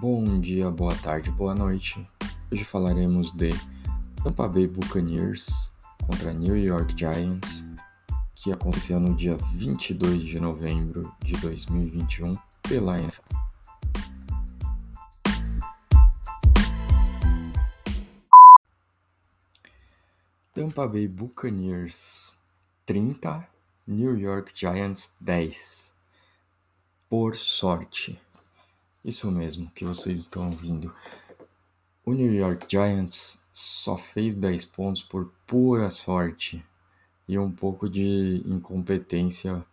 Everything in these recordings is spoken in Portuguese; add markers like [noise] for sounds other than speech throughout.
Bom dia, boa tarde, boa noite. Hoje falaremos de Tampa Bay Buccaneers contra New York Giants, que aconteceu no dia 22 de novembro de 2021 pela NFL. Tampa Bay Buccaneers 30, New York Giants 10. Por sorte. Isso mesmo que vocês estão ouvindo. O New York Giants só fez 10 pontos por pura sorte e um pouco de incompetência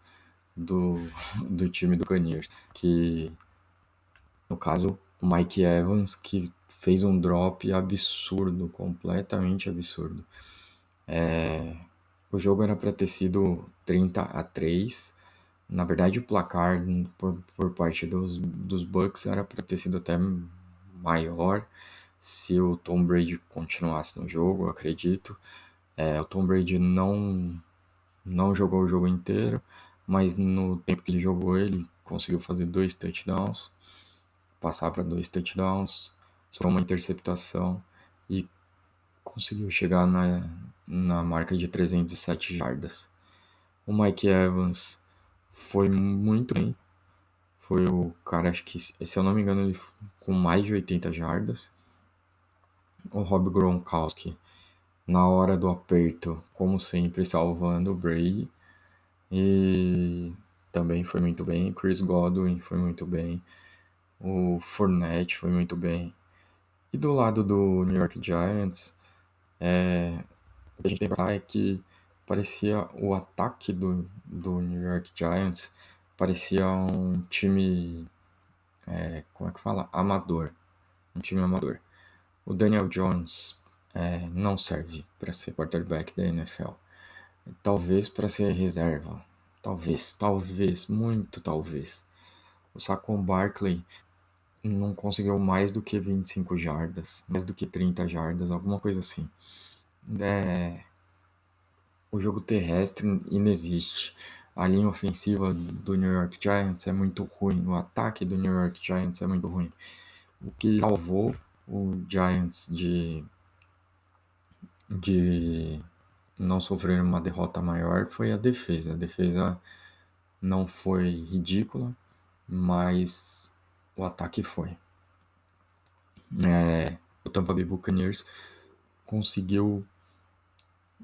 do, [laughs] do time do Caniers, que no caso o Mike Evans que fez um drop absurdo, completamente absurdo. É, o jogo era para ter sido 30 a 3, na verdade, o placar por, por parte dos, dos Bucks era para ter sido até maior se o Tom Brady continuasse no jogo, acredito. É, o Tom Brady não, não jogou o jogo inteiro, mas no tempo que ele jogou, ele conseguiu fazer dois touchdowns, passar para dois touchdowns, só uma interceptação e conseguiu chegar na, na marca de 307 jardas. O Mike Evans foi muito bem. Foi o cara, acho que, se eu não me engano, ele com mais de 80 jardas. O Rob Gronkowski, na hora do aperto, como sempre, salvando o Brady. E também foi muito bem. Chris Godwin foi muito bem. O Fournette foi muito bem. E do lado do New York Giants, é, o que a gente tem pra falar é que parecia o ataque do, do New York Giants parecia um time é, como é que fala? Amador. Um time amador. O Daniel Jones é, não serve para ser quarterback da NFL talvez para ser reserva. Talvez talvez muito talvez. O Saquon Barkley não conseguiu mais do que 25 jardas mais do que 30 jardas alguma coisa assim. É, o jogo terrestre inexiste. A linha ofensiva do New York Giants é muito ruim, o ataque do New York Giants é muito ruim. O que salvou o Giants de, de não sofrer uma derrota maior foi a defesa. A defesa não foi ridícula, mas o ataque foi. É, o Tampa Bay Buccaneers conseguiu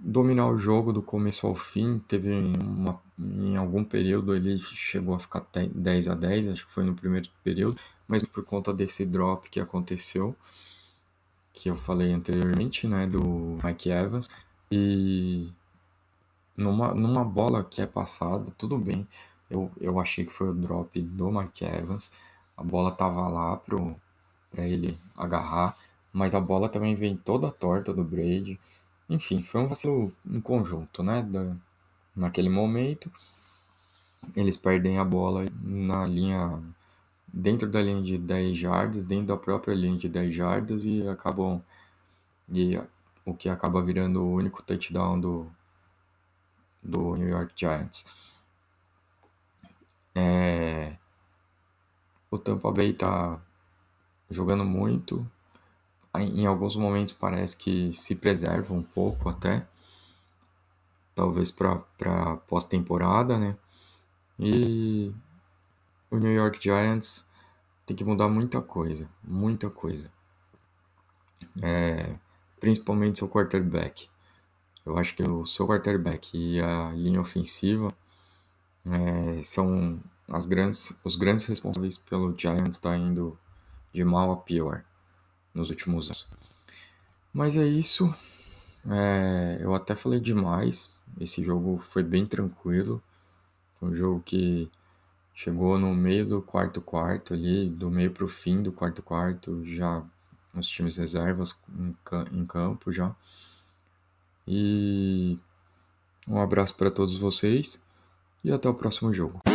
dominar o jogo do começo ao fim. Teve uma, em algum período ele chegou a ficar 10 a 10, acho que foi no primeiro período, mas por conta desse drop que aconteceu, que eu falei anteriormente, né, do Mike Evans, e numa, numa bola que é passada, tudo bem. Eu, eu achei que foi o drop do Mike Evans. A bola tava lá pro para ele agarrar, mas a bola também vem toda torta do Brady. Enfim, foi um vacilo em conjunto, né? Da, naquele momento, eles perdem a bola na linha, dentro da linha de 10 jardas, dentro da própria linha de 10 jardas e acabam, e o que acaba virando o único touchdown do, do New York Giants. É, o Tampa Bay tá jogando muito, em alguns momentos parece que se preserva um pouco até, talvez para pós-temporada, né? E o New York Giants tem que mudar muita coisa, muita coisa. É, principalmente seu quarterback. Eu acho que o seu quarterback e a linha ofensiva é, são as grandes, os grandes responsáveis pelo Giants estar tá indo de mal a pior nos últimos anos. Mas é isso. É, eu até falei demais. Esse jogo foi bem tranquilo. Foi um jogo que chegou no meio do quarto quarto ali, do meio para o fim do quarto quarto, já os times reservas em, campo já. E um abraço para todos vocês e até o próximo jogo.